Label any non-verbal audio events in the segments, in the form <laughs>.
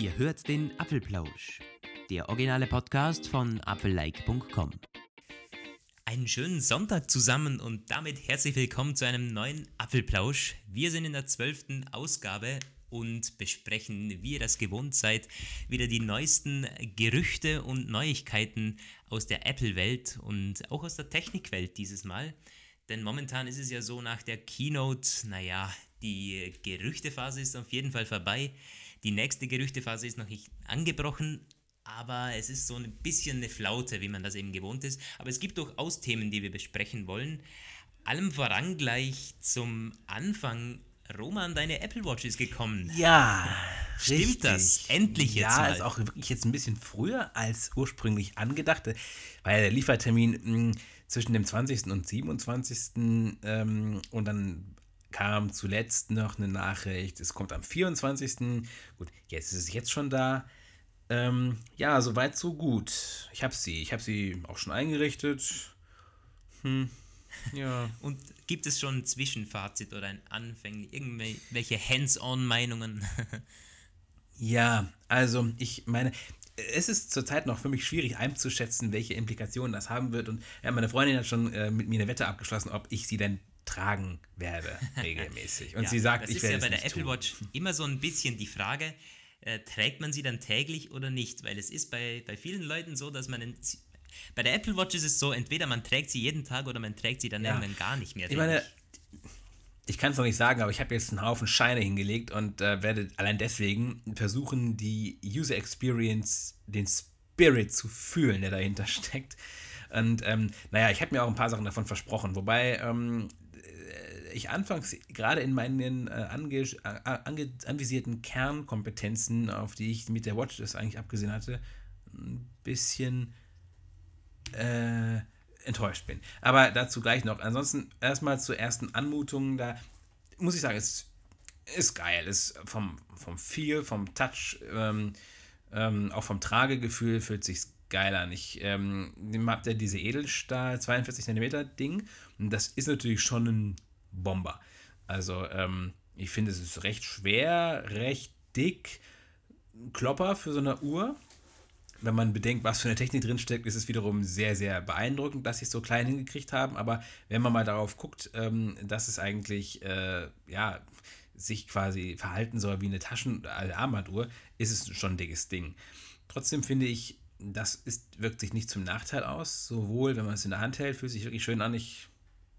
Ihr hört den Apfelplausch, der originale Podcast von apfellike.com. Einen schönen Sonntag zusammen und damit herzlich willkommen zu einem neuen Apfelplausch. Wir sind in der zwölften Ausgabe und besprechen, wie ihr das gewohnt seid, wieder die neuesten Gerüchte und Neuigkeiten aus der Apple-Welt und auch aus der Technikwelt dieses Mal. Denn momentan ist es ja so nach der Keynote, naja, die Gerüchtephase ist auf jeden Fall vorbei. Die nächste Gerüchtephase ist noch nicht angebrochen, aber es ist so ein bisschen eine Flaute, wie man das eben gewohnt ist. Aber es gibt durchaus Themen, die wir besprechen wollen. Allem voran gleich zum Anfang. Roman, deine Apple Watch ist gekommen. Ja, Stimmt richtig. das? Endlich jetzt Ja, mal. ist auch wirklich jetzt ein bisschen früher als ursprünglich angedacht. Weil der Liefertermin mh, zwischen dem 20. und 27. Ähm, und dann kam zuletzt noch eine Nachricht, es kommt am 24. Gut, jetzt ist es jetzt schon da. Ähm, ja, soweit so gut. Ich habe sie. Ich habe sie auch schon eingerichtet. Hm. Ja. <laughs> Und gibt es schon ein Zwischenfazit oder ein Anfänglich, irgendwelche Hands-on-Meinungen? <laughs> Ja, also ich meine, es ist zurzeit noch für mich schwierig einzuschätzen, welche Implikationen das haben wird. Und ja, meine Freundin hat schon äh, mit mir eine Wette abgeschlossen, ob ich sie denn tragen werde <laughs> regelmäßig. Und Ja, sie sagt, das ich ist werde ja bei es der Apple tun. Watch immer so ein bisschen die Frage, äh, trägt man sie dann täglich oder nicht? Weil es ist bei, bei vielen Leuten so, dass man... In, bei der Apple Watch ist es so, entweder man trägt sie jeden Tag oder man trägt sie dann Ja. irgendwann gar nicht mehr. Ich meine, ich kann es noch nicht sagen, aber ich habe jetzt einen Haufen Scheine hingelegt und äh, werde allein deswegen versuchen, die User Experience, den Spirit zu fühlen, der dahinter <laughs> steckt. Und ähm, naja, ich habe mir auch ein paar Sachen davon versprochen, wobei ähm, äh, ich anfangs gerade in meinen äh, ange, äh, ange, anvisierten Kernkompetenzen, auf die ich mit der Watch das eigentlich abgesehen hatte, ein bisschen äh, enttäuscht bin. Aber dazu gleich noch. Ansonsten erstmal zur ersten Anmutung. Da muss ich sagen, es ist geil. Es vom, vom Feel, vom Touch, ähm, ähm, auch vom Tragegefühl fühlt sich geil an. Ich ähm, habt ja diese Edelstahl 42 cm Ding und das ist natürlich schon ein Bomber. Also ähm, ich finde, es ist recht schwer, recht dick, Klopper für so eine Uhr wenn man bedenkt, was für eine Technik drinsteckt, ist es wiederum sehr, sehr beeindruckend, dass sie es so klein hingekriegt haben. Aber wenn man mal darauf guckt, ähm, dass es eigentlich, äh, ja, sich quasi verhalten soll wie eine Taschen- oder Armbanduhr, ist es schon ein dickes Ding. Trotzdem finde ich, das ist, wirkt sich nicht zum Nachteil aus. Sowohl, wenn man es in der Hand hält, fühlt sich wirklich schön an. Ich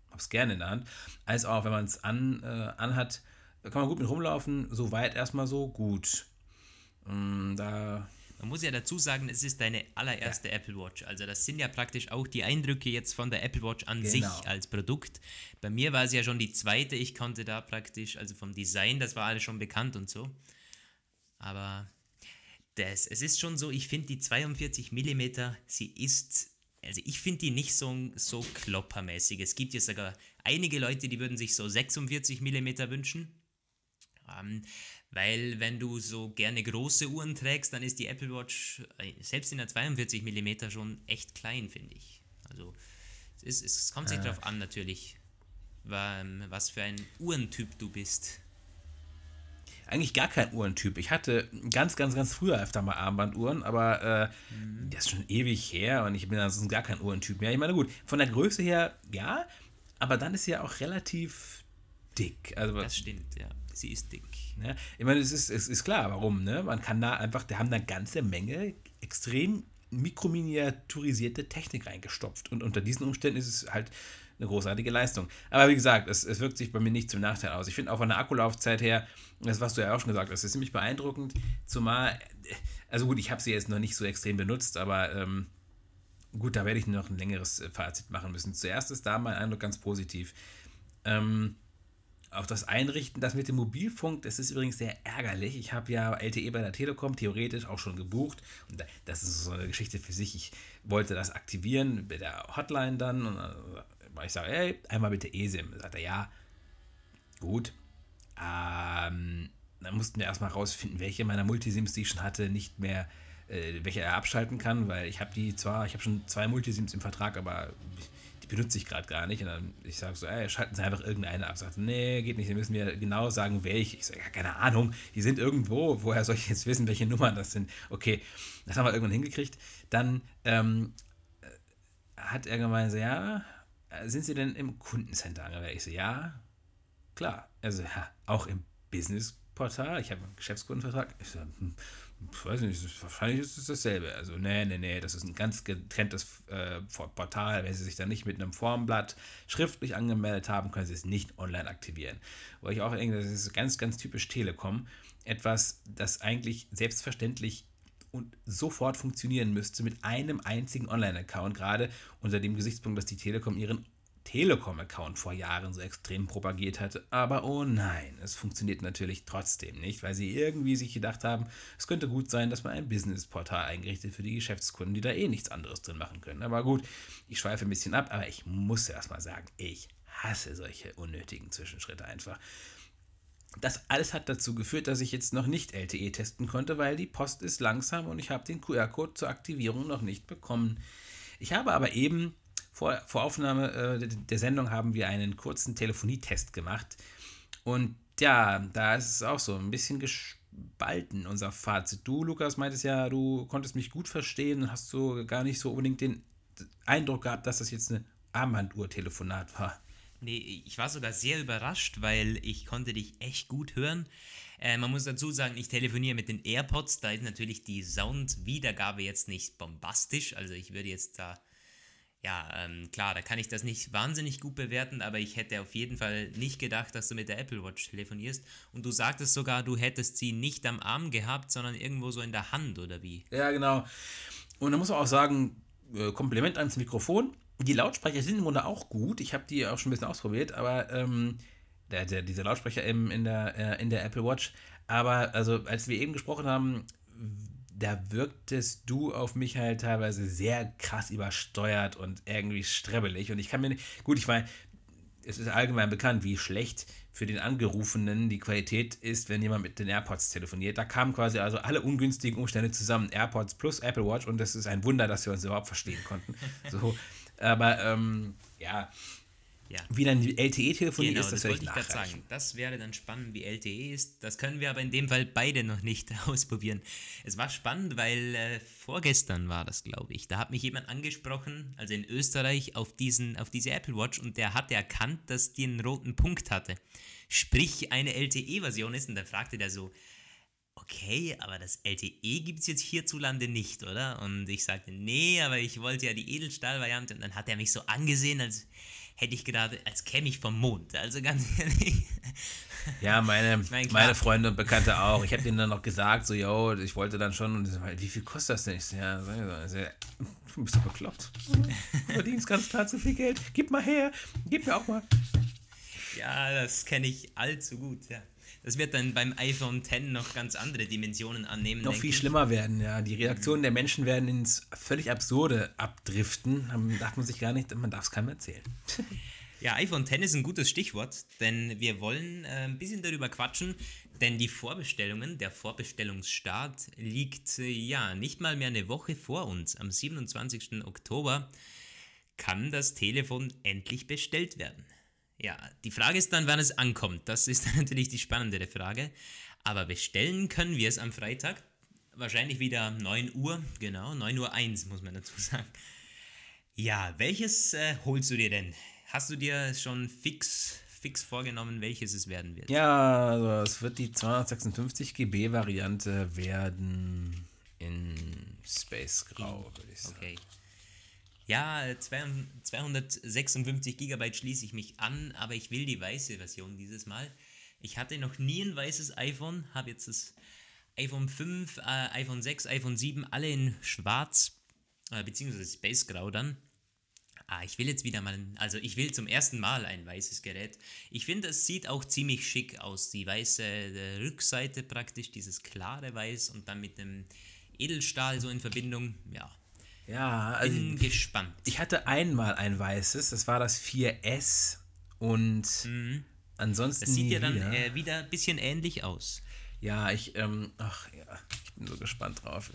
habe es gerne in der Hand. Als auch, wenn man es an, äh, anhat, da kann man gut mit rumlaufen. Soweit erstmal so gut. Mm, da Man muss ja dazu sagen, es ist deine allererste Apple Watch. Also das sind ja praktisch auch die Eindrücke jetzt von der Apple Watch an sich Genau. als Produkt. Bei mir war es ja schon die zweite. Ich konnte da praktisch, also vom Design, das war alles schon bekannt und so. Aber das, es ist schon so, ich finde die 42 mm, sie ist, also ich finde die nicht so, so kloppermäßig. Es gibt ja sogar einige Leute, die würden sich so 46 mm wünschen. Ähm, weil wenn du so gerne große Uhren trägst, dann ist die Apple Watch äh, selbst in der 42 mm schon echt klein, finde ich. Also es, ist, es kommt sich darauf an natürlich, wa- was für ein Uhrentyp du bist. Eigentlich gar kein Uhrentyp. Ich hatte ganz, ganz, ganz früher öfter mal Armbanduhren, aber äh, das ist schon ewig her und ich bin ansonsten gar kein Uhrentyp mehr. Ich meine, gut, von der Größe her ja, aber dann ist sie ja auch relativ dick. Also, Das stimmt, ja. Sie ist dick. ne? ich meine, es ist, es ist klar, warum, ne? Man kann da einfach, die haben da eine ganze Menge extrem mikrominiaturisierte Technik reingestopft und unter diesen Umständen ist es halt eine großartige Leistung. Aber wie gesagt, es, es wirkt sich bei mir nicht zum Nachteil aus. Ich finde auch von der Akkulaufzeit her, das was du ja auch schon gesagt hast, ist ziemlich beeindruckend. Zumal, also gut, ich habe sie jetzt noch nicht so extrem benutzt, aber ähm, gut, da werde ich noch ein längeres äh, Fazit machen müssen. Zuerst ist da mein Eindruck ganz positiv. Ähm, auch das Einrichten, das mit dem Mobilfunk, das ist übrigens sehr ärgerlich. Ich habe ja LTE bei der Telekom theoretisch auch schon gebucht. Und da- das ist so eine Geschichte für sich. Ich wollte das aktivieren bei der Hotline dann. Und äh, ich sage, hey, einmal bitte eSIM. Sagt er, ja, gut. Ähm, dann mussten wir erstmal rausfinden, welche meiner Multisims, die ich schon hatte, nicht mehr, äh, welche er abschalten kann, weil ich habe die zwar, ich habe schon zwei Multisims im Vertrag, aber die benutze ich gerade gar nicht. Und dann ich sage so, ey, schalten Sie einfach irgendeine ab. Sagt, nee, geht nicht, Sie müssen mir genau sagen, welche. Ich sage, ja, keine Ahnung, die sind irgendwo. Woher soll ich jetzt wissen, welche Nummern das sind? Okay, das haben wir irgendwann hingekriegt. Dann ähm, hat er gemeint, ja, sind Sie denn im Kundencenter angemeldet? Ich so, ja, klar. Also, ja, auch im Businessportal. Ich habe einen Geschäftskundenvertrag. Ich so, hm, weiß nicht, wahrscheinlich ist es dasselbe. Also, nee, nee, nee, das ist ein ganz getrenntes äh, Portal. Wenn Sie sich da nicht mit einem Formblatt schriftlich angemeldet haben, können Sie es nicht online aktivieren. Wo ich auch denke, das ist ganz, ganz typisch Telekom. Etwas, das eigentlich selbstverständlich und sofort funktionieren müsste mit einem einzigen Online-Account, gerade unter dem Gesichtspunkt, dass die Telekom ihren Telekom-Account vor Jahren so extrem propagiert hatte. Aber oh nein, es funktioniert natürlich trotzdem nicht, weil sie irgendwie sich gedacht haben, es könnte gut sein, dass man ein Business-Portal eingerichtet für die Geschäftskunden, die da eh nichts anderes drin machen können. Aber gut, ich schweife ein bisschen ab, aber ich muss erstmal sagen, ich hasse solche unnötigen Zwischenschritte einfach. Das alles hat dazu geführt, dass ich jetzt noch nicht LTE testen konnte, weil die Post ist langsam und ich habe den QR-Code zur Aktivierung noch nicht bekommen. Ich habe aber eben vor, vor Aufnahme äh, der Sendung haben wir einen kurzen Telefonietest gemacht. Und ja, da ist es auch so ein bisschen gespalten, unser Fazit. Du, Lukas, meintest ja, du konntest mich gut verstehen und hast so gar nicht so unbedingt den Eindruck gehabt, dass das jetzt eine Armbanduhr-Telefonat war. Nee, ich war sogar sehr überrascht, weil ich konnte dich echt gut hören. Äh, man muss dazu sagen, ich telefoniere mit den AirPods, da ist natürlich die Soundwiedergabe jetzt nicht bombastisch. Also ich würde jetzt da ja, ähm, klar, da kann ich das nicht wahnsinnig gut bewerten, aber ich hätte auf jeden Fall nicht gedacht, dass du mit der Apple Watch telefonierst. Und du sagtest sogar, du hättest sie nicht am Arm gehabt, sondern irgendwo so in der Hand, oder wie? Ja, genau. Und da muss man auch sagen, äh, Kompliment ans Mikrofon. Die Lautsprecher sind im Grunde auch gut. Ich habe die auch schon ein bisschen ausprobiert, aber ähm, der, der, diese Lautsprecher im, in, der, äh, in der Apple Watch. Aber also, als wir eben gesprochen haben, da wirktest du auf mich halt teilweise sehr krass übersteuert und irgendwie strebbelig. Und ich kann mir nicht, gut, ich meine, es ist allgemein bekannt, wie schlecht für den Angerufenen die Qualität ist, wenn jemand mit den AirPods telefoniert. Da kamen quasi also alle ungünstigen Umstände zusammen. AirPods plus Apple Watch und das ist ein Wunder, dass wir uns überhaupt verstehen konnten. So, aber ähm, ja, ja. Wie dann die LTE-Telefonie genau, ist, das, das wollte ich gerade sagen. Das wäre dann spannend, wie LTE ist. Das können wir aber in dem Fall beide noch nicht <laughs> ausprobieren. Es war spannend, weil äh, vorgestern war das, glaube ich. Da hat mich jemand angesprochen, also in Österreich, auf, diesen, auf diese Apple Watch und der hatte erkannt, dass die einen roten Punkt hatte. Sprich, eine LTE-Version ist und da fragte der so, okay, aber das LTE gibt es jetzt hierzulande nicht, oder? Und ich sagte, nee, aber ich wollte ja die Edelstahl-Variante und dann hat er mich so angesehen, als hätte ich gedacht, als käme ich vom Mond. Also ganz ehrlich. Ja, meine, <laughs> meine, meine Freunde und Bekannte auch. Ich habe denen dann noch gesagt, so, yo, ich wollte dann schon, und so, wie viel kostet das denn? Ich so, ja, so, du bist doch bekloppt. Du verdienst ganz klar zu viel Geld. Gib mal her, gib mir auch mal. Ja, das kenne ich allzu gut, ja. Das wird dann beim iPhone X noch ganz andere Dimensionen annehmen. Noch viel ich. schlimmer werden, ja. Die Reaktionen der Menschen werden ins völlig Absurde abdriften. Dann darf man sich gar nicht, man darf es keinem erzählen. <laughs> Ja, iPhone X ist ein gutes Stichwort, denn wir wollen äh, ein bisschen darüber quatschen, denn die Vorbestellungen, der Vorbestellungsstart liegt äh, ja nicht mal mehr eine Woche vor uns. Am 27. Oktober kann das Telefon endlich bestellt werden. Ja, die Frage ist dann, wann es ankommt. Das ist <laughs> dann natürlich die spannendere Frage. Aber bestellen können wir es am Freitag. Wahrscheinlich wieder 9 Uhr, genau, 9 Uhr 1 muss man dazu <laughs> sagen. Ja, welches äh, holst du dir denn? Hast du dir schon fix, fix vorgenommen, welches es werden wird? Ja, also es wird die 256 GB Variante werden in Space Grau, würde ich sagen. Okay. Ja, 256 GB schließe ich mich an, aber ich will die weiße Version dieses Mal. Ich hatte noch nie ein weißes iPhone, habe jetzt das iPhone 5, äh, iPhone 6, iPhone 7, alle in schwarz, äh, beziehungsweise Space Grau dann. Ah, ich will jetzt wieder mal, also ich will zum ersten Mal ein weißes Gerät. Ich finde, es sieht auch ziemlich schick aus. Die weiße äh, Rückseite praktisch, dieses klare Weiß und dann mit dem Edelstahl so in Verbindung. Ja, ja, also bin gespannt. Ich hatte einmal ein weißes, das war das 4S und mhm. ansonsten. Das sieht ja dann wieder. Äh, wieder ein bisschen ähnlich aus. Ja, ich, ähm, ach ja, ich bin so gespannt drauf.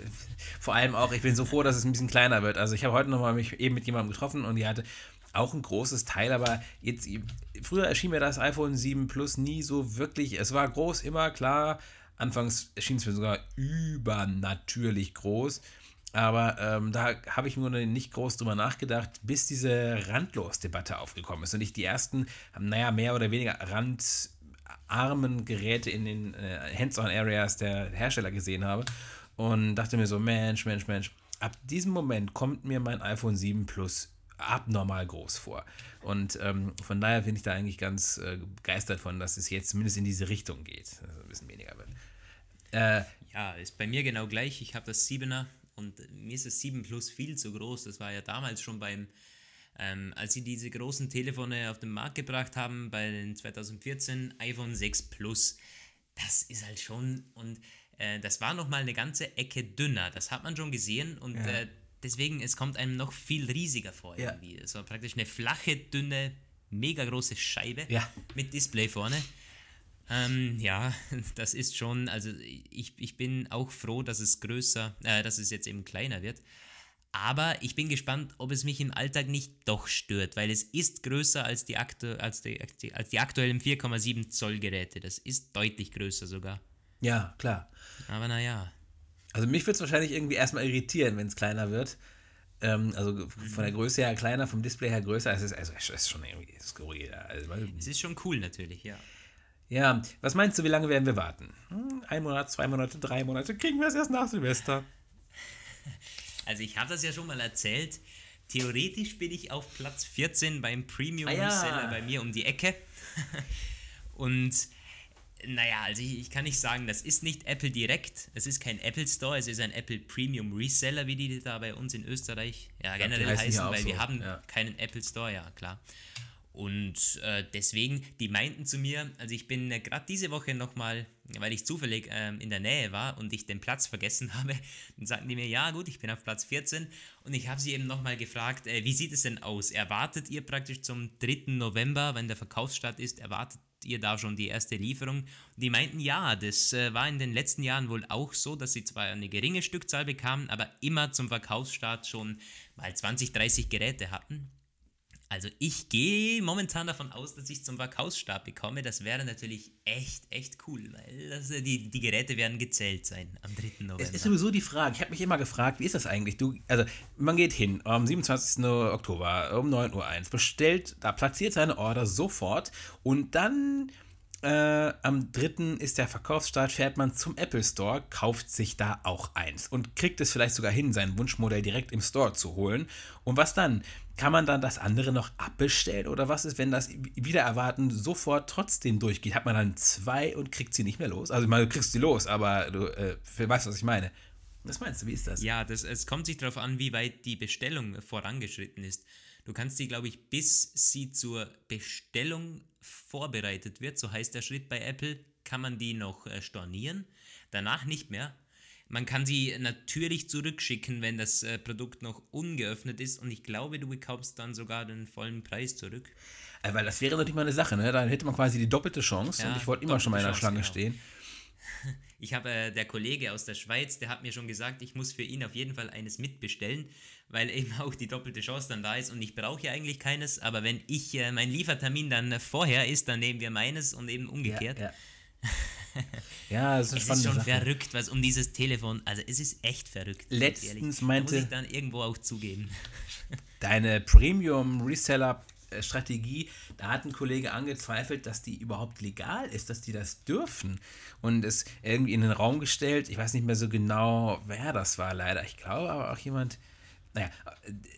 Vor allem auch, ich bin so froh, dass es ein bisschen kleiner wird. Also ich habe heute nochmal mich eben mit jemandem getroffen und die hatte auch ein großes Teil, aber jetzt, früher erschien mir das iPhone 7 Plus nie so wirklich, es war groß, immer klar, anfangs erschien es mir sogar übernatürlich groß, aber ähm, da habe ich mir nicht groß drüber nachgedacht, bis diese Randlos-Debatte aufgekommen ist und ich die ersten, naja, mehr oder weniger randarmen Geräte in den äh, Hands-on-Areas der Hersteller gesehen habe und dachte mir so, Mensch, Mensch, Mensch, ab diesem Moment kommt mir mein iPhone 7 Plus abnormal groß vor. Und ähm, von daher bin ich da eigentlich ganz äh, begeistert von, dass es jetzt zumindest in diese Richtung geht, also ein bisschen weniger wird. Äh, ja, ist bei mir genau gleich. Ich habe das 7er und mir ist das 7 Plus viel zu groß. Das war ja damals schon beim, ähm, als sie diese großen Telefone auf den Markt gebracht haben, bei den 2014 iPhone 6 Plus. Das ist halt schon und äh, das war nochmal eine ganze Ecke dünner. Das hat man schon gesehen und ja. äh, deswegen, es kommt einem noch viel riesiger vor ja. irgendwie. Es war praktisch eine flache, dünne, mega große Scheibe ja. mit Display vorne. Ähm, ja, <laughs> das ist schon, also ich, ich bin auch froh, dass es größer, äh, dass es jetzt eben kleiner wird. Aber ich bin gespannt, ob es mich im Alltag nicht doch stört, weil es ist größer als die, aktu als die, als die aktuellen 4,7 Zoll Geräte. Das ist deutlich größer sogar. Ja, klar. Aber naja. Also mich würde es wahrscheinlich irgendwie erstmal irritieren, wenn es kleiner wird. Ähm, also von der Größe her kleiner, vom Display her größer. Es ist, also, es ist schon irgendwie skurril. Also, es ist schon cool natürlich, ja. Ja, was meinst du, wie lange werden wir warten? Hm, ein Monat, zwei Monate, drei Monate? Kriegen wir es erst nach Silvester? Also ich habe das ja schon mal erzählt. Theoretisch bin ich auf Platz 14 beim Premium Reseller ah, ja. bei mir um die Ecke. <laughs> Und naja, also ich, ich, kann nicht sagen, das ist nicht Apple direkt. Es ist kein Apple Store, es ist ein Apple Premium Reseller, wie die da bei uns in Österreich ja, generell ja, heißen, weil so. wir haben ja. keinen Apple Store, ja klar. Und äh, deswegen, die meinten zu mir, also ich bin äh, gerade diese Woche nochmal, weil ich zufällig äh, in der Nähe war und ich den Platz vergessen <laughs> habe, dann sagten die mir, ja gut, ich bin auf Platz 14 und ich habe sie eben nochmal gefragt, äh, wie sieht es denn aus? Erwartet ihr praktisch zum 3. November, wenn der Verkaufsstart ist, erwartet ihr da schon die erste Lieferung? Und die meinten, ja, das äh, war in den letzten Jahren wohl auch so, dass sie zwar eine geringe Stückzahl bekamen, aber immer zum Verkaufsstart schon mal 20, 30 Geräte hatten. Also ich gehe momentan davon aus, dass ich zum Verkaufsstart bekomme. Das wäre natürlich echt, echt cool, weil das, die, die Geräte werden gezählt sein am 3. November. Es ist sowieso die Frage, ich habe mich immer gefragt, wie ist das eigentlich? Du, also man geht hin am 27. Oktober um 9.01 Uhr, bestellt, da platziert seine Order sofort und dann äh, am 3. ist der Verkaufsstart, fährt man zum Apple Store, kauft sich da auch eins und kriegt es vielleicht sogar hin, sein Wunschmodell direkt im Store zu holen. Und was dann? Kann man dann das andere noch abbestellen oder was ist, wenn das wieder erwarten sofort trotzdem durchgeht? Hat man dann zwei und kriegt sie nicht mehr los? Also, du kriegst sie los, aber du äh, weißt, was ich meine. Was meinst du, wie ist das? Ja, das, es kommt sich darauf an, wie weit die Bestellung vorangeschritten ist. Du kannst sie, glaube ich, bis sie zur Bestellung vorbereitet wird, so heißt der Schritt bei Apple, kann man die noch äh, stornieren. Danach nicht mehr. Man kann sie natürlich zurückschicken, wenn das äh, Produkt noch ungeöffnet ist und ich glaube, du bekommst dann sogar den vollen Preis zurück. Äh, weil das wäre natürlich mal eine Sache, ne? Dann hätte man quasi die doppelte Chance ja, und ich wollte immer schon mal in der Schlange genau. stehen. <laughs> Ich habe äh, der Kollege aus der Schweiz, der hat mir schon gesagt, ich muss für ihn auf jeden Fall eines mitbestellen, weil eben <laughs> auch die doppelte Chance dann da ist und ich brauche ja eigentlich keines, aber wenn ich äh, mein Liefertermin dann vorher ist, dann nehmen wir meines und eben umgekehrt. Ja, ja. <laughs> ja, das ist, es ist schon Sache. verrückt, was um dieses Telefon, also es ist echt verrückt. Letztens meinte. Da muss ich dann irgendwo auch zugeben. Deine Premium Reseller Strategie, da hat ein Kollege angezweifelt, dass die überhaupt legal ist, dass die das dürfen. Und es irgendwie in den Raum gestellt, ich weiß nicht mehr so genau, wer das war leider. Ich glaube aber auch jemand, naja,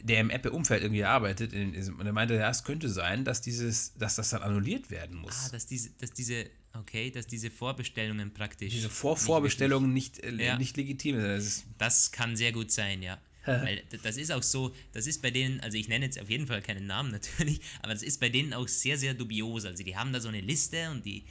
der im Apple-Umfeld irgendwie arbeitet, und er meinte, ja, es könnte sein, dass dieses, dass das dann annulliert werden muss. Ah, dass diese, dass diese Okay, dass diese Vorbestellungen praktisch. Diese Vorvorbestellungen nicht, nicht, äh, ja. nicht legitim sind. Das, das kann sehr gut sein, ja. Weil das ist auch so, das ist bei denen, also ich nenne jetzt auf jeden Fall keinen Namen <laughs> natürlich, aber das ist bei denen auch sehr, sehr dubios. Also die haben da so eine Liste und die,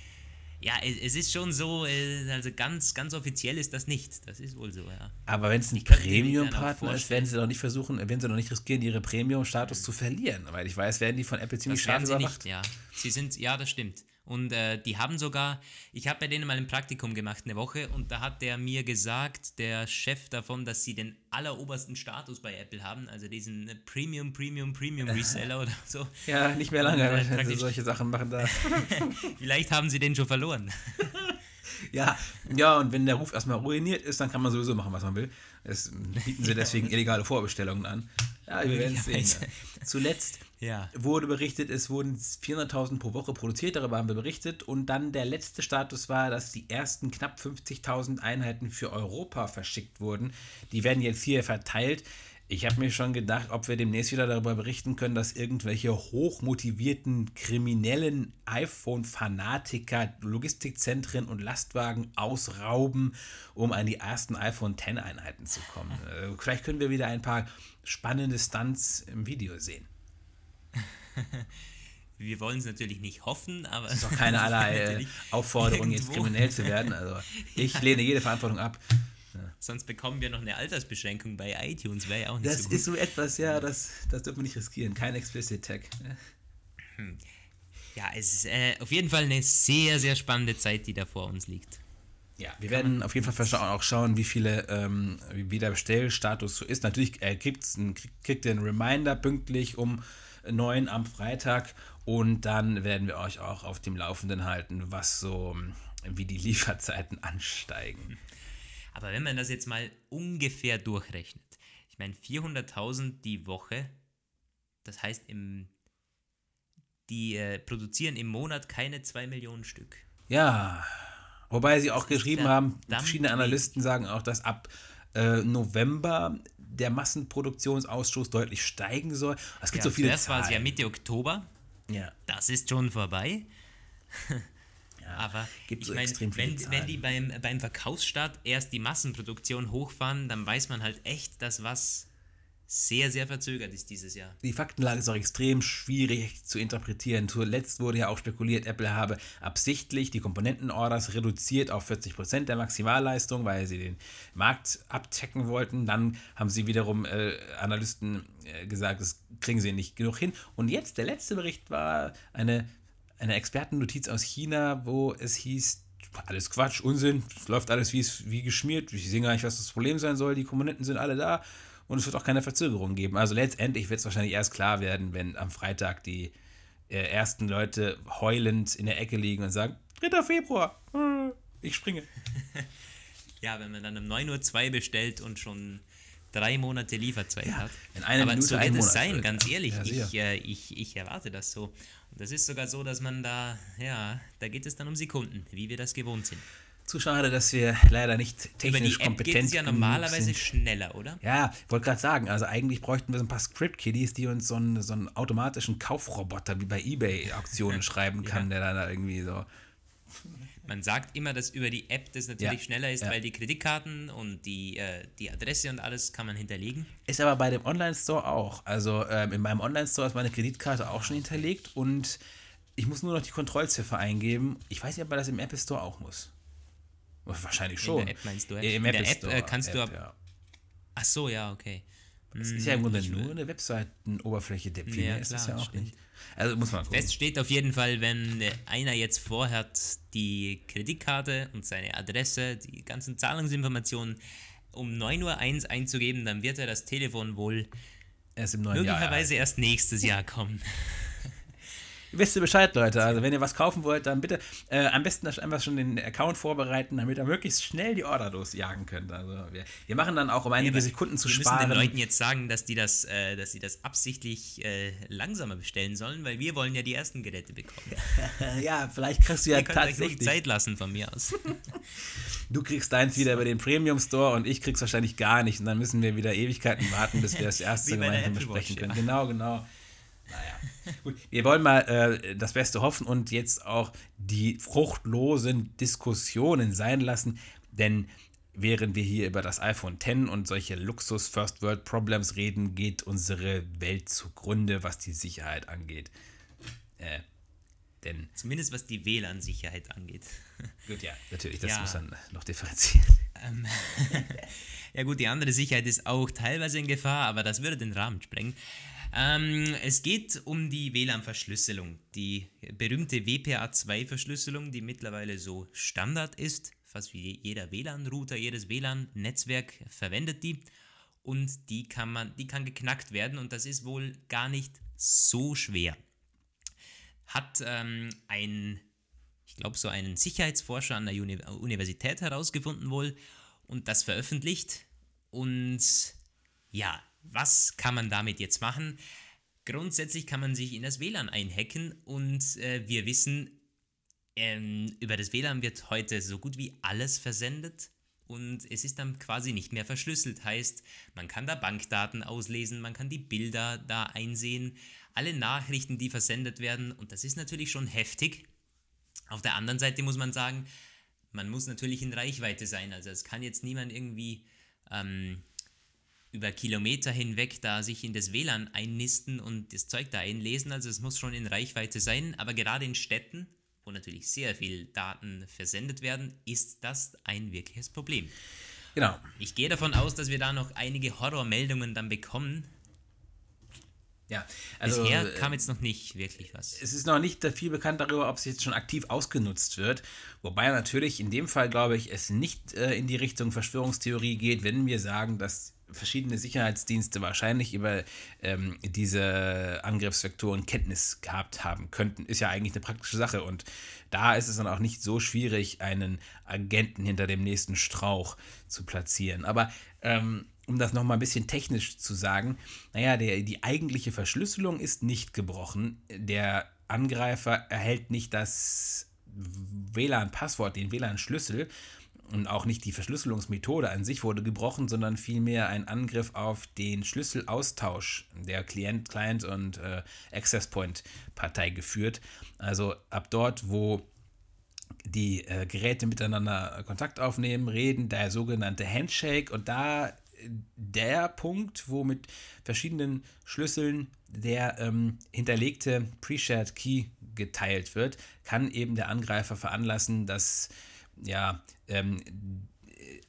ja, es ist schon so, äh, also ganz, ganz offiziell ist das nicht. Das ist wohl so, ja. Aber wenn es ein Premium-Partner ist, werden sie doch nicht versuchen, werden sie doch nicht riskieren, ihre Premium-Status zu verlieren. Weil ich weiß, werden die von Apple ziemlich scharf überwacht. Nicht, ja. Sie sind, ja, das stimmt. Und äh, die haben sogar, ich habe bei denen mal ein Praktikum gemacht, eine Woche, und da hat der mir gesagt, der Chef davon, dass sie den allerobersten Status bei Apple haben, also diesen Premium, Premium, Premium Reseller oder so. <laughs> Ja, nicht mehr lange, und, äh, wenn sie solche Sachen machen da. <laughs> Vielleicht haben sie den schon verloren. <laughs> ja, ja, und wenn der Ruf erstmal ruiniert ist, dann kann man sowieso machen, was man will. Es bieten sie deswegen illegale Vorbestellungen an. Ja, wir werden es sehen. Zuletzt ja. wurde berichtet, es wurden 400.000 pro Woche produziert, darüber haben wir berichtet. Und dann der letzte Status war, dass die ersten knapp 50.000 Einheiten für Europa verschickt wurden. Die werden jetzt hier verteilt. Ich habe mir schon gedacht, ob wir demnächst wieder darüber berichten können, dass irgendwelche hochmotivierten kriminellen iPhone-Fanatiker Logistikzentren und Lastwagen ausrauben, um an die ersten iPhone X-Einheiten zu kommen. <laughs> Äh, vielleicht können wir wieder ein paar spannende Stunts im Video sehen. <laughs> Wir wollen es natürlich nicht hoffen, aber. Es ist doch keine <laughs> allerlei Aufforderung, jetzt kriminell zu werden. Also <laughs> ich lehne jede Verantwortung ab. Sonst bekommen wir noch eine Altersbeschränkung bei iTunes, wäre ja auch nicht das so gut. Das ist so etwas, ja, das, das dürfen wir nicht riskieren. Kein Explicit Tag. Hm. Ja, es ist äh, auf jeden Fall eine sehr, sehr spannende Zeit, die da vor uns liegt. Ja, wir Kann werden auf jeden Fall auch schauen, wie viele, ähm, wie der Bestellstatus so ist. Natürlich äh, kriegt, kriegt ihr einen Reminder pünktlich um neun am Freitag und dann werden wir euch auch auf dem Laufenden halten, was so, wie die Lieferzeiten ansteigen. Aber wenn man das jetzt mal ungefähr durchrechnet, ich meine 400.000 die Woche, das heißt, im, die äh, produzieren im Monat keine 2 Millionen Stück. Ja, wobei sie auch geschrieben haben, verschiedene Analysten sagen auch, dass ab äh, November der Massenproduktionsausschuss deutlich steigen soll. Es gibt ja, so viele Zuerst war es ja Mitte Oktober. Ja. Das ist schon vorbei. <laughs> Aber Gibt ich so meine, wenn, wenn die beim, beim Verkaufsstart erst die Massenproduktion hochfahren, dann weiß man halt echt, dass was sehr, sehr verzögert ist dieses Jahr. Die Faktenlage ist auch extrem schwierig zu interpretieren. Zuletzt wurde ja auch spekuliert, Apple habe absichtlich die Komponentenorders reduziert auf 40% der Maximalleistung, weil sie den Markt abchecken wollten. Dann haben sie wiederum äh, Analysten äh, gesagt, das kriegen sie nicht genug hin. Und jetzt, der letzte Bericht war eine eine Expertennotiz aus China, wo es hieß, alles Quatsch, Unsinn, es läuft alles wie, wie geschmiert, ich sehe gar nicht, was das Problem sein soll, die Komponenten sind alle da und es wird auch keine Verzögerung geben. Also letztendlich wird es wahrscheinlich erst klar werden, wenn am Freitag die äh, ersten Leute heulend in der Ecke liegen und sagen, 3. Februar, äh, ich springe. <laughs> ja, wenn man dann um 9.02 Uhr bestellt und schon drei Monate Lieferzeit ja, hat. In einer Aber Minute so wird es sein, ganz ehrlich. Ja, ich, äh, ich, ich erwarte das so. Das ist sogar so, dass man da, ja, da geht es dann um Sekunden, wie wir das gewohnt sind. Zu schade, dass wir leider nicht technisch Über die kompetent es ja normalerweise sind. schneller, oder? Ja, wollte gerade sagen, also eigentlich bräuchten wir so ein paar Script-Kiddies, die uns so einen, so einen automatischen Kaufroboter wie bei Ebay-Auktionen <laughs> schreiben kann, ja. der dann da irgendwie so man sagt immer, dass über die App das natürlich ja, schneller ist, ja. weil die Kreditkarten und die, äh, die Adresse und alles kann man hinterlegen. Ist aber bei dem Online-Store auch. Also ähm, in meinem Online-Store ist meine Kreditkarte auch schon hinterlegt und ich muss nur noch die Kontrollziffer eingeben. Ich weiß nicht, ob man das im Apple Store auch muss. Wahrscheinlich schon. In der App meinst du? Äh, Im in Apple der App Store, kannst App, du ab. Ja. Ach so, ja, okay. Es ist ja im Grunde nur eine Webseitenoberfläche. Der viel ja, ist es ja auch stimmt. nicht. Also muss man gucken. Fest steht auf jeden Fall, wenn einer jetzt vorhat, die Kreditkarte und seine Adresse, die ganzen Zahlungsinformationen um 9.01 Uhr einzugeben, dann wird er das Telefon wohl erst möglicherweise Jahr, erst nächstes Jahr kommen. <laughs> wisst ihr Bescheid, Leute. Also wenn ihr was kaufen wollt, dann bitte äh, am besten einfach schon den Account vorbereiten, damit ihr möglichst schnell die Order losjagen könnt. Also wir, wir machen dann auch, um einige ja, Sekunden zu wir sparen. Wir müssen den Leuten jetzt sagen, dass die das, äh, dass sie das absichtlich äh, langsamer bestellen sollen, weil wir wollen ja die ersten Geräte bekommen. <laughs> ja, vielleicht kriegst du ja tatsächlich Zeit lassen von mir aus. <laughs> du kriegst deins wieder über den Premium Store und ich krieg's wahrscheinlich gar nicht und dann müssen wir wieder Ewigkeiten warten, bis wir das <laughs> erste gemeinsam besprechen können. Ja. Genau, genau. Naja, <laughs> gut. Wir wollen mal äh, das Beste hoffen und jetzt auch die fruchtlosen Diskussionen sein lassen, denn während wir hier über das iPhone X und solche Luxus First World Problems reden, geht unsere Welt zugrunde, was die Sicherheit angeht. Äh, denn Zumindest was die WLAN-Sicherheit angeht. <laughs> Gut, ja, natürlich, das ja. muss man noch differenzieren. Ähm, <laughs> ja gut, die andere Sicherheit ist auch teilweise in Gefahr, aber das würde den Rahmen sprengen. Ähm, es geht um die WLAN-Verschlüsselung, die berühmte WPA2-Verschlüsselung, die mittlerweile so Standard ist. Fast wie jeder WLAN-Router, jedes WLAN-Netzwerk verwendet die und die kann man, die kann geknackt werden und das ist wohl gar nicht so schwer. Hat ähm, ein, ich glaube so einen Sicherheitsforscher an der Uni Universität herausgefunden wohl und das veröffentlicht und ja, was kann man damit jetzt machen? Grundsätzlich kann man sich in das WLAN einhacken und äh, wir wissen, ähm, über das WLAN wird heute so gut wie alles versendet und es ist dann quasi nicht mehr verschlüsselt. Heißt, man kann da Bankdaten auslesen, man kann die Bilder da einsehen, alle Nachrichten, die versendet werden und das ist natürlich schon heftig. Auf der anderen Seite muss man sagen, man muss natürlich in Reichweite sein. Also es kann jetzt niemand irgendwie ähm, über Kilometer hinweg da sich in das WLAN einnisten und das Zeug da einlesen. Also es muss schon in Reichweite sein. Aber gerade in Städten, wo natürlich sehr viel Daten versendet werden, ist das ein wirkliches Problem. Genau. Ich gehe davon aus, dass wir da noch einige Horrormeldungen dann bekommen. Ja, also, Bisher äh, kam jetzt noch nicht wirklich was. Es ist noch nicht viel bekannt darüber, ob es jetzt schon aktiv ausgenutzt wird. Wobei natürlich in dem Fall, glaube ich, es nicht äh, in die Richtung Verschwörungstheorie geht, wenn wir sagen, dass verschiedene Sicherheitsdienste wahrscheinlich über ähm, diese Angriffsvektoren Kenntnis gehabt haben könnten. Ist ja eigentlich eine praktische Sache und da ist es dann auch nicht so schwierig, einen Agenten hinter dem nächsten Strauch zu platzieren. Aber ähm, um das nochmal ein bisschen technisch zu sagen, naja, der, die eigentliche Verschlüsselung ist nicht gebrochen. Der Angreifer erhält nicht das WLAN-Passwort, den WLAN-Schlüssel, und auch nicht die Verschlüsselungsmethode an sich wurde gebrochen, sondern vielmehr ein Angriff auf den Schlüsselaustausch der Client, Client und äh, Access Point Partei geführt. Also ab dort, wo die äh, Geräte miteinander Kontakt aufnehmen, reden, der sogenannte Handshake und da der Punkt, wo mit verschiedenen Schlüsseln der ähm, hinterlegte Pre-Shared Key geteilt wird, kann eben der Angreifer veranlassen, dass ja, ähm,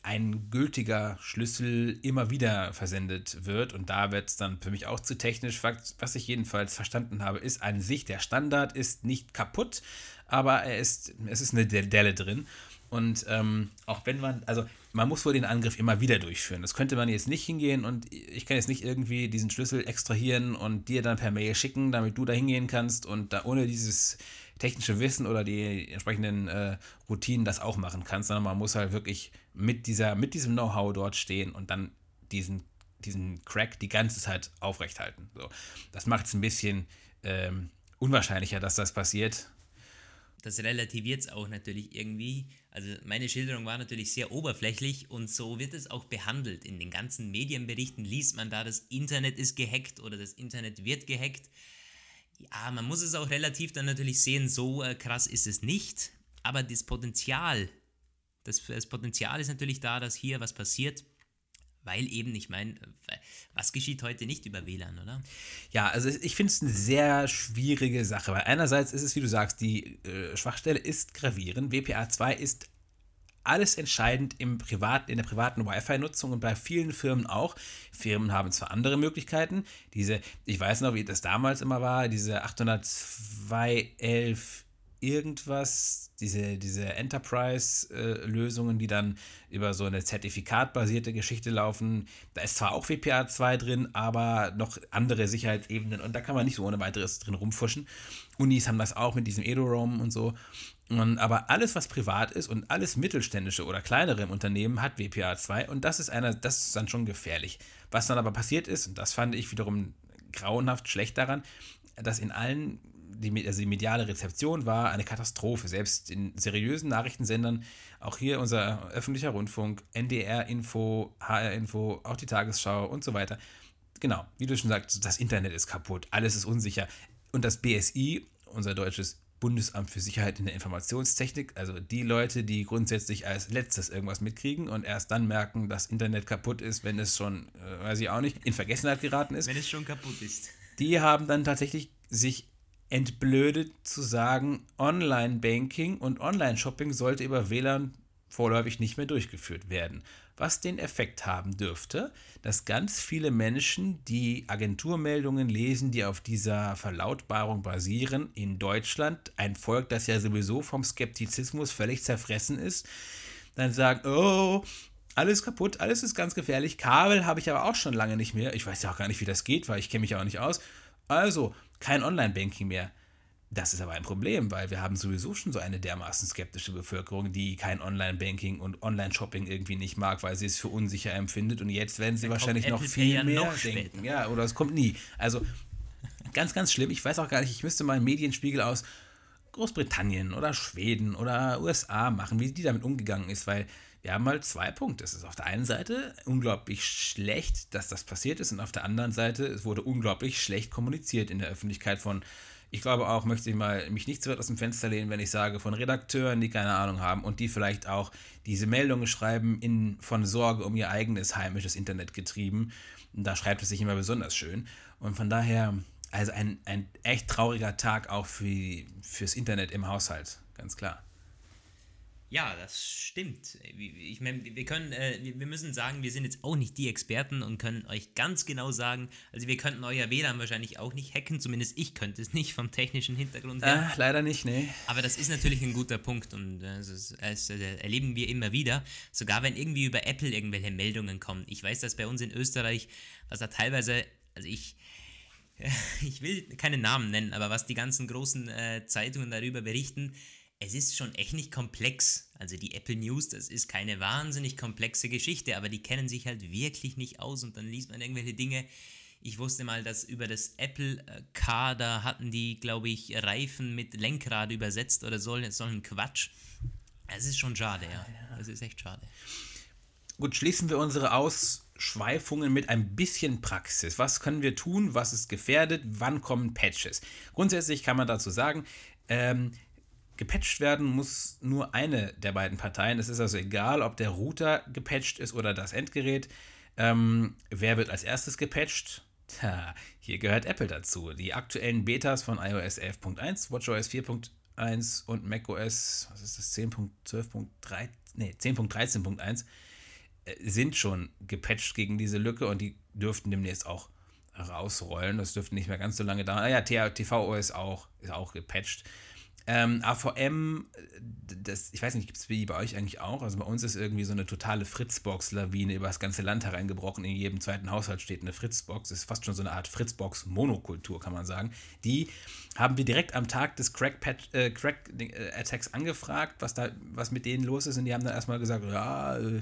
ein gültiger Schlüssel immer wieder versendet wird. Und da wird es dann für mich auch zu technisch. Was ich jedenfalls verstanden habe, ist an sich, der Standard ist nicht kaputt, aber er ist, es ist eine Delle drin. Und ähm, auch wenn man, also man muss wohl den Angriff immer wieder durchführen. Das könnte man jetzt nicht hingehen und ich kann jetzt nicht irgendwie diesen Schlüssel extrahieren und dir dann per Mail schicken, damit du da hingehen kannst und da ohne dieses technische Wissen oder die entsprechenden äh, Routinen das auch machen kannst, sondern man muss halt wirklich mit, dieser, mit diesem Know-how dort stehen und dann diesen, diesen Crack die ganze Zeit aufrechthalten. So. Das macht es ein bisschen ähm, unwahrscheinlicher, dass das passiert. Das relativiert es auch natürlich irgendwie. Also meine Schilderung war natürlich sehr oberflächlich und so wird es auch behandelt. In den ganzen Medienberichten liest man da, das Internet ist gehackt oder das Internet wird gehackt. Ja, man muss es auch relativ dann natürlich sehen, so äh, krass ist es nicht, aber das Potenzial, das, das Potenzial ist natürlich da, dass hier was passiert, weil eben, ich meine, was geschieht heute nicht über WLAN, oder? Ja, also ich finde es eine sehr schwierige Sache, weil einerseits ist es, wie du sagst, die äh, Schwachstelle ist gravierend. WPA2 ist alles entscheidend im privaten, in der privaten Wi-Fi-Nutzung und bei vielen Firmen auch. Firmen haben zwar andere Möglichkeiten, diese, ich weiß noch, wie das damals immer war, diese 802.11 irgendwas, diese, diese Enterprise-Lösungen, die dann über so eine zertifikatbasierte Geschichte laufen. Da ist zwar auch WPA2 drin, aber noch andere Sicherheitsebenen und da kann man nicht so ohne weiteres drin rumfuschen. Unis haben das auch mit diesem EdoROM und so. Und, aber alles, was privat ist und alles mittelständische oder kleinere Unternehmen hat WPA 2 und das ist einer, das ist dann schon gefährlich. Was dann aber passiert ist, und das fand ich wiederum grauenhaft schlecht daran, dass in allen, die, also die mediale Rezeption war eine Katastrophe. Selbst in seriösen Nachrichtensendern, auch hier unser öffentlicher Rundfunk, NDR-Info, HR-Info, auch die Tagesschau und so weiter. Genau, wie du schon sagst, das Internet ist kaputt, alles ist unsicher. Und das BSI, unser deutsches Bundesamt für Sicherheit in der Informationstechnik, also die Leute, die grundsätzlich als letztes irgendwas mitkriegen und erst dann merken, dass Internet kaputt ist, wenn es schon, äh, weiß ich auch nicht, in Vergessenheit geraten ist. Wenn es schon kaputt ist. Die haben dann tatsächlich sich entblödet zu sagen, Online-Banking und Online-Shopping sollte über WLAN vorläufig nicht mehr durchgeführt werden. Was den Effekt haben dürfte, dass ganz viele Menschen, die Agenturmeldungen lesen, die auf dieser Verlautbarung basieren, in Deutschland, ein Volk, das ja sowieso vom Skeptizismus völlig zerfressen ist, dann sagen, oh, alles kaputt, alles ist ganz gefährlich. Kabel habe ich aber auch schon lange nicht mehr. Ich weiß ja auch gar nicht, wie das geht, weil ich kenne mich auch nicht aus. Also, kein Online-Banking mehr. Das ist aber ein Problem, weil wir haben sowieso schon so eine dermaßen skeptische Bevölkerung, die kein Online-Banking und Online-Shopping irgendwie nicht mag, weil sie es für unsicher empfindet. Und jetzt werden sie Dann wahrscheinlich noch viel ja mehr noch denken. Ja, oder es kommt nie. Also ganz, ganz schlimm. Ich weiß auch gar nicht, ich müsste mal einen Medienspiegel aus Großbritannien oder Schweden oder USA machen, wie die damit umgegangen ist, weil wir haben halt zwei Punkte. Es ist auf der einen Seite unglaublich schlecht, dass das passiert ist, und auf der anderen Seite, es wurde unglaublich schlecht kommuniziert in der Öffentlichkeit von ich glaube auch, möchte ich mal mich nicht zu weit aus dem Fenster lehnen, wenn ich sage, von Redakteuren, die keine Ahnung haben und die vielleicht auch diese Meldungen schreiben in, von Sorge um ihr eigenes heimisches Internet getrieben. Da schreibt es sich immer besonders schön. Und von daher, also ein, ein echt trauriger Tag auch für, fürs Internet im Haushalt, ganz klar. Ja, das stimmt. Ich meine, wir können, äh, wir müssen sagen, wir sind jetzt auch nicht die Experten und können euch ganz genau sagen, also wir könnten euer WLAN wahrscheinlich auch nicht hacken, zumindest ich könnte es nicht vom technischen Hintergrund her. Äh, leider nicht, nee. Aber das ist natürlich ein guter Punkt und äh, das, das äh, erleben wir immer wieder, sogar wenn irgendwie über Apple irgendwelche Meldungen kommen. Ich weiß, dass bei uns in Österreich, was da teilweise, also ich, <laughs> ich will keine Namen nennen, aber was die ganzen großen äh, Zeitungen darüber berichten, es ist schon echt nicht komplex. Also die Apple News, das ist keine wahnsinnig komplexe Geschichte, aber die kennen sich halt wirklich nicht aus und dann liest man irgendwelche Dinge. Ich wusste mal, dass über das Apple Car, da hatten die, glaube ich, Reifen mit Lenkrad übersetzt oder so, so ein Quatsch. Es ist schon schade, ja. Das ist echt schade. Gut, schließen wir unsere Ausschweifungen mit ein bisschen Praxis. Was können wir tun? Was ist gefährdet? Wann kommen Patches? Grundsätzlich kann man dazu sagen, ähm, Gepatcht werden muss nur eine der beiden Parteien. Es ist also egal, ob der Router gepatcht ist oder das Endgerät. Ähm, wer wird als erstes gepatcht? Tja, hier gehört Apple dazu. Die aktuellen Betas von iOS 11.1, WatchOS 4.1 und macOS, was ist das, 10.12.3, nee, 10.13.1 äh, sind schon gepatcht gegen diese Lücke und die dürften demnächst auch rausrollen. Das dürfte nicht mehr ganz so lange dauern. Ah ja, TVOS auch, ist auch gepatcht. Ähm, AVM, das, ich weiß nicht, gibt es wie bei euch eigentlich auch? Also bei uns ist irgendwie so eine totale Fritzbox-Lawine über das ganze Land hereingebrochen. In jedem zweiten Haushalt steht eine Fritzbox. Das ist fast schon so eine Art Fritzbox-Monokultur, kann man sagen. Die haben wir direkt am Tag des Crack-Attacks äh, Crack, äh, angefragt, was, da, was mit denen los ist. Und die haben dann erstmal gesagt, ja, äh,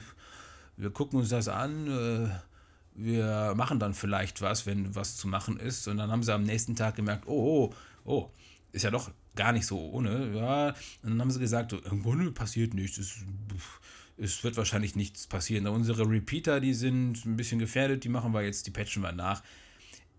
wir gucken uns das an äh, wir machen dann vielleicht was, wenn was zu machen ist. Und dann haben sie am nächsten Tag gemerkt, oh, oh, oh, ist ja doch gar nicht so ohne. Ja, und dann haben sie gesagt, so, im Grunde passiert nichts. Es, es wird wahrscheinlich nichts passieren. Unsere Repeater, die sind ein bisschen gefährdet, die machen wir jetzt, die patchen wir nach.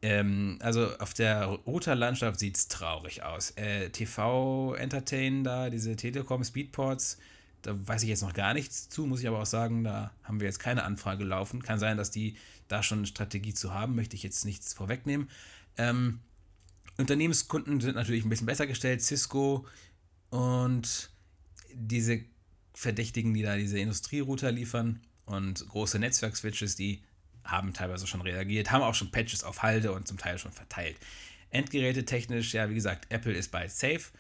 Ähm, also auf der Router-Landschaft sieht es traurig aus. Äh, TV Entertain da, diese Telekom Speedports, da weiß ich jetzt noch gar nichts zu, muss ich aber auch sagen, da haben wir jetzt keine Anfrage laufen. Kann sein, dass die da schon eine Strategie zu haben, möchte ich jetzt nichts vorwegnehmen. Ähm, Unternehmenskunden sind natürlich ein bisschen besser gestellt, Cisco und diese Verdächtigen, die da diese Industrierouter liefern und große Netzwerkswitches, die haben teilweise schon reagiert, haben auch schon Patches auf Halde und zum Teil schon verteilt. Endgeräte technisch, ja, wie gesagt, Apple ist bald safe,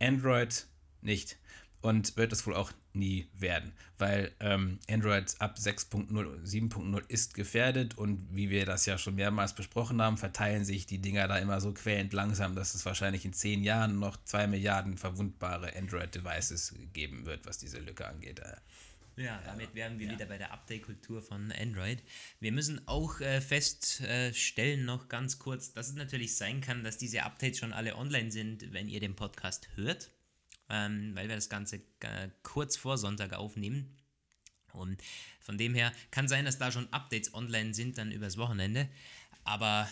Android nicht und wird es wohl auch nie werden, weil ähm, Android ab 6.0, 7.0 ist gefährdet und wie wir das ja schon mehrmals besprochen haben, verteilen sich die Dinger da immer so quälend langsam, dass es wahrscheinlich in zehn Jahren noch zwei Milliarden verwundbare Android-Devices geben wird, was diese Lücke angeht. Ja, damit wären wir ja. wieder bei der Update-Kultur von Android. Wir müssen auch äh, feststellen, noch ganz kurz, dass es natürlich sein kann, dass diese Updates schon alle online sind, wenn ihr den Podcast hört ähm, weil wir das Ganze äh, kurz vor Sonntag aufnehmen. Und von dem her kann sein, dass da schon Updates online sind, dann übers Wochenende. Aber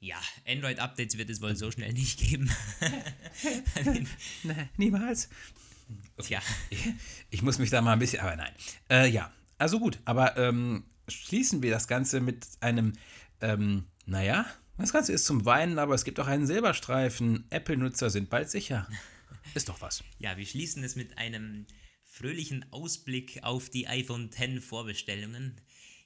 ja, Android-Updates wird es wohl so schnell nicht geben. <laughs> nee, niemals. Tja. Ich, ich, muss mich da mal ein bisschen, aber nein. Äh, ja, also gut, aber ähm, schließen wir das Ganze mit einem, ähm, naja, das Ganze ist zum Weinen, aber es gibt auch einen Silberstreifen. Apple-Nutzer sind bald sicher. Ist doch was. Ja, wir schließen es mit einem fröhlichen Ausblick auf die iPhone X Vorbestellungen.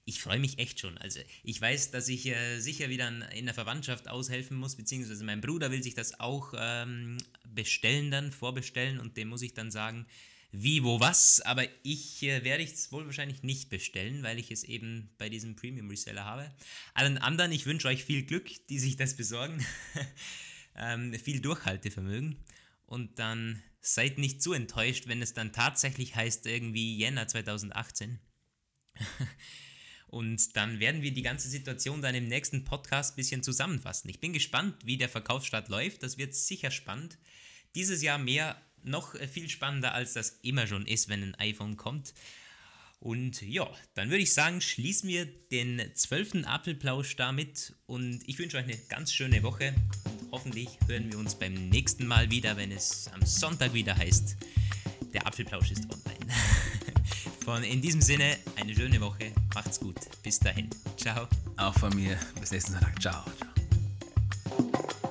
Ich freue mich echt schon. Also ich weiß, dass ich äh, sicher wieder in der Verwandtschaft aushelfen muss, beziehungsweise mein Bruder will sich das auch ähm, bestellen dann, vorbestellen und dem muss ich dann sagen, wie, wo, was, aber ich äh, werde es wohl wahrscheinlich nicht bestellen, weil ich es eben bei diesem Premium Reseller habe. Allen anderen, ich wünsche euch viel Glück, die sich das besorgen. <laughs> ähm, viel Durchhaltevermögen und dann seid nicht zu enttäuscht, wenn es dann tatsächlich heißt irgendwie Jänner 2018. <laughs> Und dann werden wir die ganze Situation dann im nächsten Podcast ein bisschen zusammenfassen. Ich bin gespannt, wie der Verkaufsstart läuft. Das wird sicher spannend. Dieses Jahr mehr noch viel spannender, als das immer schon ist, wenn ein iPhone kommt. Und ja, dann würde ich sagen, schließen wir den 12. Apfelplausch damit und ich wünsche euch eine ganz schöne Woche hoffentlich hören wir uns beim nächsten Mal wieder, wenn es am Sonntag wieder heißt, der Apfelplausch ist online. <laughs> Von in diesem Sinne eine schöne Woche, macht's gut, bis dahin, ciao. Auch von mir, bis nächsten Sonntag, ciao. ciao.